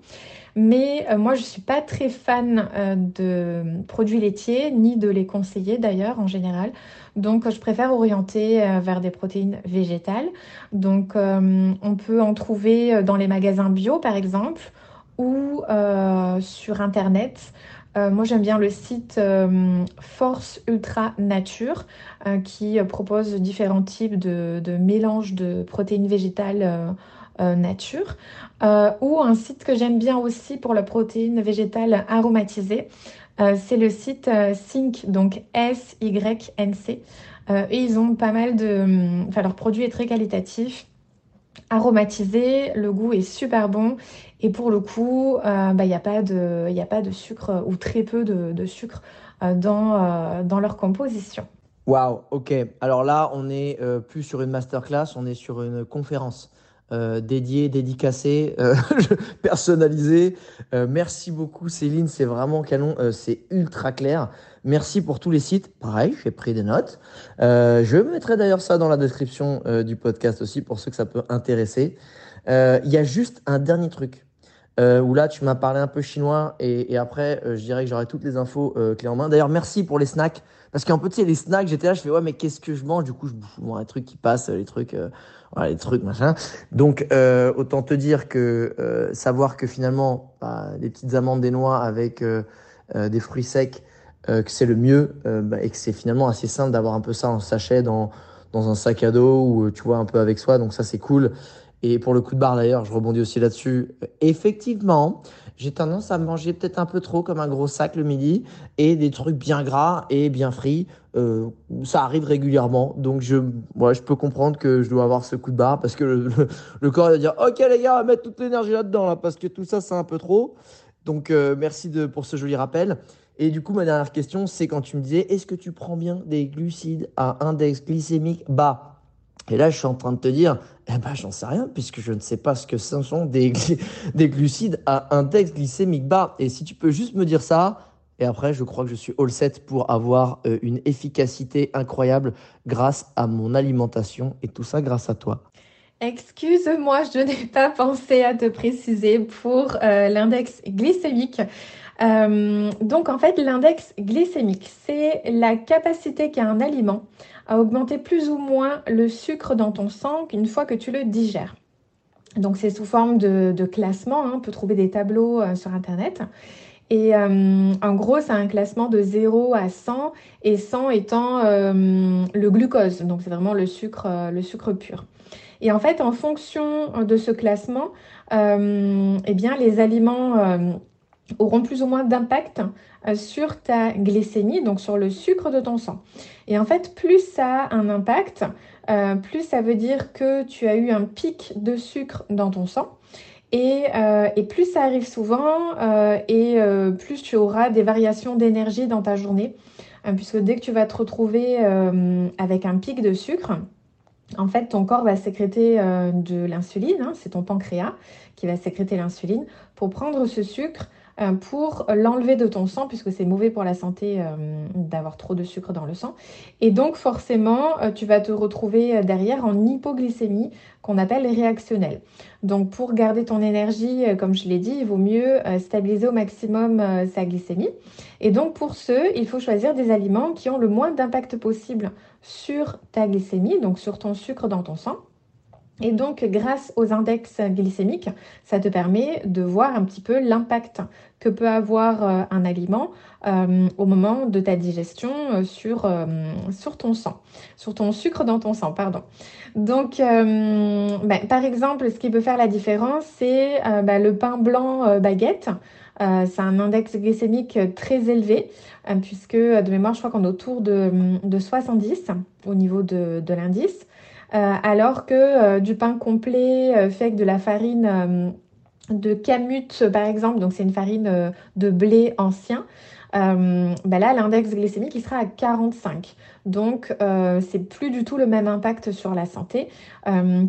D: Mais moi, je ne suis pas très fan de produits laitiers, ni de les conseiller d'ailleurs en général. Donc, je préfère orienter vers des protéines végétales. Donc, on peut en trouver dans les magasins bio, par exemple, ou sur Internet. Euh, moi, j'aime bien le site euh, Force Ultra Nature euh, qui propose différents types de, mélanges de protéines végétales nature. ou un site que j'aime bien aussi pour la protéine végétale aromatisée. c'est le site Sync, donc S-Y-N-C. et ils ont pas mal de... Enfin, leur produit est très qualitatif aromatisé, le goût est super bon et pour le coup, euh, bah, il n'y a, pas de, a pas de sucre ou très peu de, sucre euh, dans, euh, dans leur composition.
C: Waouh, ok. Alors là, on n'est plus sur une masterclass, on est sur une conférence. dédiée, dédicacée, personnalisée. merci beaucoup Céline, c'est vraiment canon, c'est ultra clair. Merci pour tous les sites. Pareil, j'ai pris des notes. je mettrai d'ailleurs ça dans la description du podcast aussi pour ceux que ça peut intéresser. Il y a juste un dernier truc euh, où là tu m'as parlé un peu chinois et, et après euh, je dirais que j'aurai toutes les infos euh, clés en main. D'ailleurs merci pour les snacks parce qu'un peu tu sais les snacks j'étais là je fais ouais mais qu'est-ce que je mange? Du coup je bouffe bon, les trucs qui passent les trucs euh, voilà, les trucs machin. Donc euh, autant te dire que savoir que finalement bah, des petites amandes des noix avec des fruits secs que c'est le mieux bah, et que c'est finalement assez simple d'avoir un peu ça en sachet dans dans un sac à dos ou tu vois un peu avec soi donc ça c'est cool. Et pour le coup de barre d'ailleurs, je rebondis aussi là-dessus. Effectivement, j'ai tendance à manger peut-être un peu trop comme un gros sac le midi et des trucs bien gras et bien frits. Euh, ça arrive régulièrement, donc je, moi, je peux comprendre que je dois avoir ce coup de barre parce que le, corps va dire Ok, les gars, on va mettre toute l'énergie là-dedans là, parce que tout ça, c'est un peu trop. Donc, euh, merci pour ce joli rappel. Et du coup, ma dernière question, c'est quand tu me disais Est-ce que tu prends bien des glucides à index glycémique bas? Et là, je suis en train de te dire, eh ben, j'en sais rien, puisque je ne sais pas ce que ce sont des, des glucides à index glycémique bas. Et si tu peux juste me dire ça, Et après, je crois que je suis all set pour avoir euh, une efficacité incroyable grâce à mon alimentation et tout ça grâce à toi.
D: Excuse-moi, je n'ai pas pensé à te préciser pour euh, l'index glycémique. Euh, donc en fait, l'index glycémique, c'est la capacité qu'a un aliment à augmenter plus ou moins le sucre dans ton sang une fois que tu le digères. Donc c'est sous forme de, classement, hein. on peut trouver des tableaux sur Internet. Et euh, en gros, c'est un classement de 0 à 100 et 100 étant euh, le glucose, donc c'est vraiment le sucre, euh, le sucre pur. Et en fait, en fonction de ce classement, eh bien, les aliments auront plus ou moins d'impact sur ta glycémie, donc sur le sucre de ton sang. Et en fait, plus ça a un impact, plus ça veut dire que tu as eu un pic de sucre dans ton sang. Euh, et, plus ça arrive souvent, euh, et euh, plus tu auras des variations d'énergie dans ta journée. puisque dès que tu vas te retrouver avec un pic de sucre, en fait, ton corps va sécréter de l'insuline, hein, c'est ton pancréas qui va sécréter l'insuline pour prendre ce sucre euh, pour l'enlever de ton sang, puisque c'est mauvais pour la santé euh, d'avoir trop de sucre dans le sang. Et donc forcément, euh, tu vas te retrouver derrière en hypoglycémie, qu'on appelle réactionnelle. Donc pour garder ton énergie, comme je l'ai dit, il vaut mieux stabiliser au maximum sa glycémie. Et donc pour ce, il faut choisir des aliments qui ont le moins d'impact possible sur ta glycémie, donc sur ton sucre dans ton sang. Et donc, grâce aux index glycémiques, ça te permet de voir un petit peu l'impact que peut avoir euh, un aliment euh, au moment de ta digestion euh, sur, sur ton sang, sur ton sucre dans ton sang, pardon. Donc, ben, par exemple, ce qui peut faire la différence, c'est ben, le pain blanc baguette. c'est un index glycémique très élevé, puisque de mémoire, je crois qu'on est autour de, de 70 au niveau de, de l'indice. Euh, alors que euh, du pain complet euh, fait avec de la farine de camute, par exemple, donc c'est une farine de blé ancien, ben là, l'index glycémique, il sera à 45. Donc, c'est plus du tout le même impact sur la santé.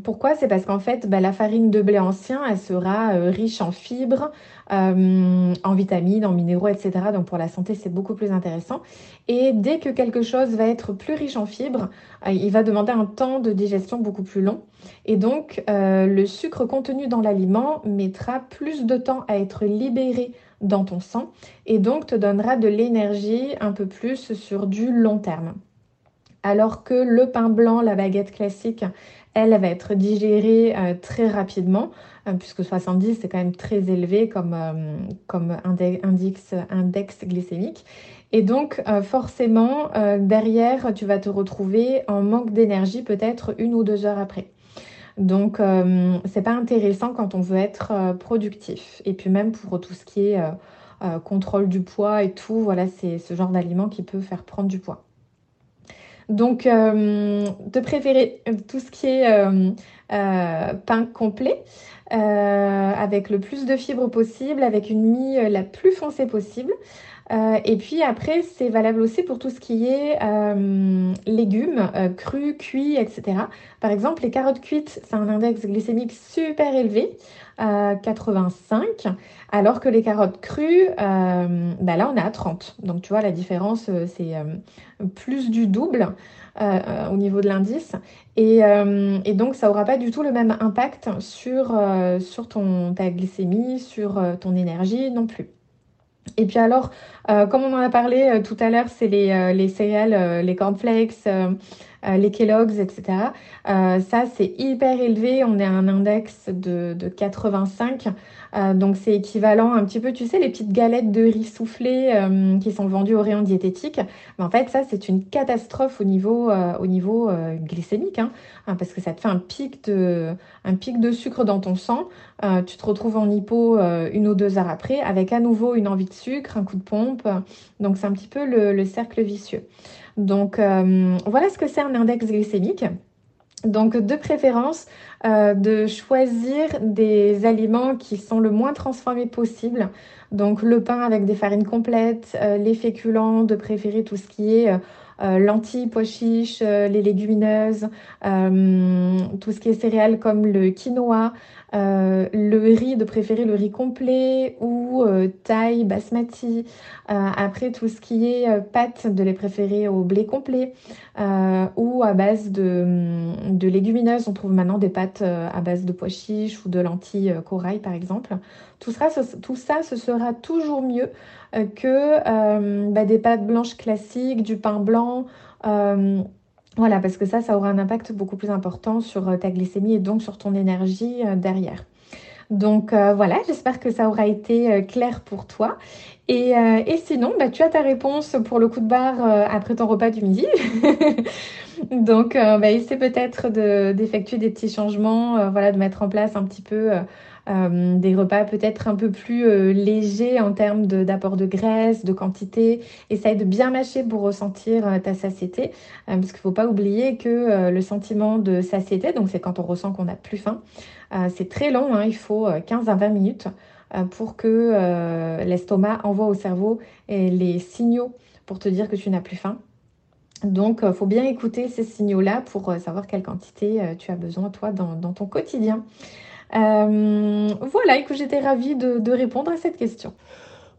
D: pourquoi? C'est parce qu'en fait, ben, la farine de blé ancien, elle sera riche en fibres, en vitamines, en minéraux, etc. Donc, pour la santé, c'est beaucoup plus intéressant. Et dès que quelque chose va être plus riche en fibres, euh, il va demander un temps de digestion beaucoup plus long. Et donc, euh, le sucre contenu dans l'aliment mettra plus de temps à être libéré dans ton sang et donc te donnera de l'énergie un peu plus sur du long terme. Alors que le pain blanc, la baguette classique, elle, va être digérée euh, très rapidement, puisque 70 c'est quand même très élevé comme, comme index, glycémique. Et donc, euh, forcément, euh, derrière, tu vas te retrouver en manque d'énergie peut-être une ou deux heures après. Donc, euh, c'est pas intéressant quand on veut être productif. Et puis même pour tout ce qui est contrôle du poids et tout, voilà, c'est ce genre d'aliment qui peut faire prendre du poids. Donc, de préférer tout ce qui est pain complet, avec le plus de fibres possible, avec une mie la plus foncée possible. Euh, et puis après, c'est valable aussi pour tout ce qui est euh, légumes, euh, crus, cuits, etc. Par exemple, les carottes cuites, c'est un index glycémique super élevé, 85, alors que les carottes crues, bah là, on est à 30. Donc, tu vois, la différence, c'est plus du double au niveau de l'indice. Et, donc, ça n'aura pas du tout le même impact sur, ton, ta glycémie, sur ton énergie non plus. Et puis alors, euh, comme on en a parlé euh, tout à l'heure, c'est les, euh, les céréales, les cornflakes, les Kellogg's, etc. ça, c'est hyper élevé. On est à un index de, de 85. Euh, donc c'est équivalent un petit peu, tu sais, les petites galettes de riz soufflé euh, qui sont vendues au rayon diététique. Mais en fait, ça, c'est une catastrophe au niveau, euh, au niveau glycémique, hein, hein, parce que ça te fait un pic de, sucre dans ton sang. tu te retrouves en hypo une ou deux heures après, avec à nouveau une envie de sucre, un coup de pompe. Donc c'est un petit peu le cercle vicieux. Donc voilà ce que c'est un index glycémique. Donc de préférence, euh, de choisir des aliments qui sont le moins transformés possible. Donc le pain avec des farines complètes, euh, les féculents, de préférer tout ce qui est euh, lentilles, pois chiches, les légumineuses, tout ce qui est céréales comme le quinoa, le riz, de préférer le riz complet ou taille, basmati. après, tout ce qui est pâtes, de les préférer au blé complet ou à base de, légumineuses. On trouve maintenant des pâtes à base de pois chiches ou de lentilles corail, par exemple. Tout tout ça, ce sera toujours mieux que bah, des pâtes blanches classiques, du pain blanc. Voilà, parce que ça, ça aura un impact beaucoup plus important sur euh, ta glycémie et donc sur ton énergie euh, derrière. Donc euh, voilà, j'espère que ça aura été clair pour toi. Et, sinon, bah, tu as ta réponse pour le coup de barre après ton repas du midi. Donc, bah, essaie peut-être d'effectuer des petits changements, voilà, de mettre en place un petit peu euh, des repas peut-être un peu plus euh, légers en termes d'apport de, graisse, de quantité. Essaye de bien mâcher pour ressentir euh, ta satiété, parce qu'il ne faut pas oublier que le sentiment de satiété, donc c'est quand on ressent qu'on n'a plus faim, c'est très long, hein. il faut 15 à 20 minutes pour que l'estomac envoie au cerveau les signaux pour te dire que tu n'as plus faim. Donc, il faut bien écouter ces signaux-là pour savoir quelle quantité tu as besoin, toi, dans ton quotidien. Euh, voilà, écoute, j'étais ravie de, répondre à cette question.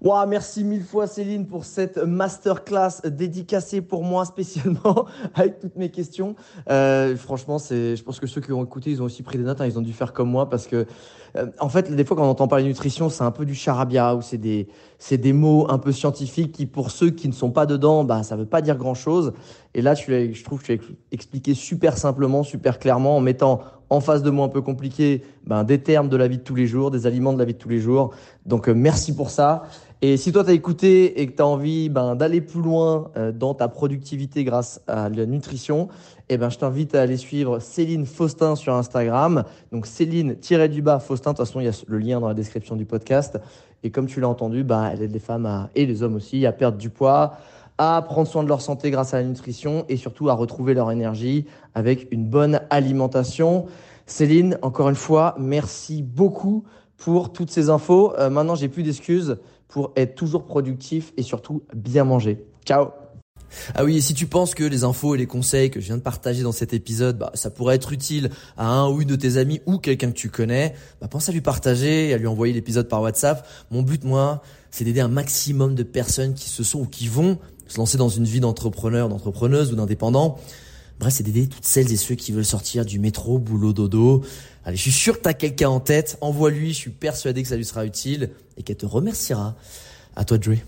C: Wow, merci mille fois Céline pour cette masterclass dédicacée pour moi spécialement avec toutes mes questions. Euh, franchement, c'est, je pense que ceux qui ont écouté, ils ont aussi pris des notes. Hein, ils ont dû faire comme moi parce que, euh, en fait, des fois quand on entend parler nutrition, c'est un peu du charabia ou c'est des, c'est des mots un peu scientifiques qui, pour ceux qui ne sont pas dedans, bah ça veut pas dire grand chose. Et là, tu je trouve que tu as expliqué super simplement, super clairement en mettant en face de mots un peu compliqués, ben, des termes de la vie de tous les jours, des aliments de la vie de tous les jours. Donc, euh, merci pour ça. Et si toi, tu as écouté et que tu as envie ben, d'aller plus loin euh, dans ta productivité grâce à la nutrition, eh ben, je t'invite à aller suivre Céline Faustin sur Instagram. Donc, Céline-du-bas Faustin. De toute façon, il y a le lien dans la description du podcast. Et comme tu l'as entendu, ben, elle aide les femmes et les hommes aussi à perdre du poids, à prendre soin de leur santé grâce à la nutrition et surtout à retrouver leur énergie avec une bonne alimentation. Céline, encore une fois, merci beaucoup pour toutes ces infos. Euh, maintenant, j'ai plus d'excuses pour être toujours productif et surtout bien manger. Ciao
E: ah oui, et si tu penses que les infos et les conseils que je viens de partager dans cet épisode, bah, ça pourrait être utile à un ou une de tes amis ou quelqu'un que tu connais, bah, pense à lui partager et à lui envoyer l'épisode par WhatsApp. Mon but, moi, c'est d'aider un maximum de personnes qui se sont ou qui vont se lancer dans une vie d'entrepreneur, d'entrepreneuse ou d'indépendant. Bref, c'est d'aider toutes celles et ceux qui veulent sortir du métro, boulot, dodo. Allez, je suis sûr que tu as quelqu'un en tête. Envoie-lui, je suis persuadé que ça lui sera utile et qu'elle te remerciera. À toi jouer.